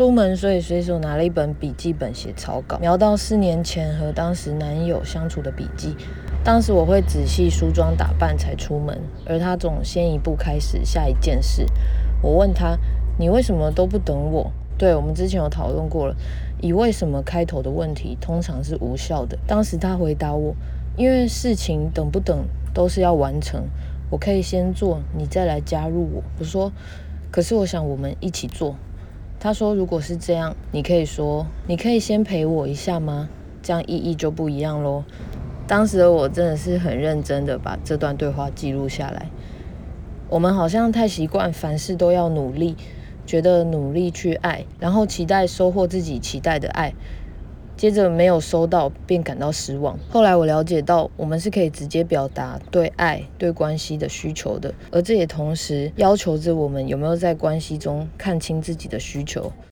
出门，所以随手拿了一本笔记本写草稿，描到四年前和当时男友相处的笔记。当时我会仔细梳妆打扮才出门，而他总先一步开始下一件事。我问他：“你为什么都不等我？”对我们之前有讨论过了，以为什么开头的问题通常是无效的。当时他回答我：“因为事情等不等都是要完成，我可以先做，你再来加入我。”我说：“可是我想我们一起做。”他说：“如果是这样，你可以说，你可以先陪我一下吗？这样意义就不一样喽。”当时的我真的是很认真的把这段对话记录下来。我们好像太习惯凡事都要努力，觉得努力去爱，然后期待收获自己期待的爱，接着没有收到便感到失望。后来我了解到，我们是可以直接表达对爱、对关系的需求的，而这也同时要求着我们有没有在关系中看清自己的需求。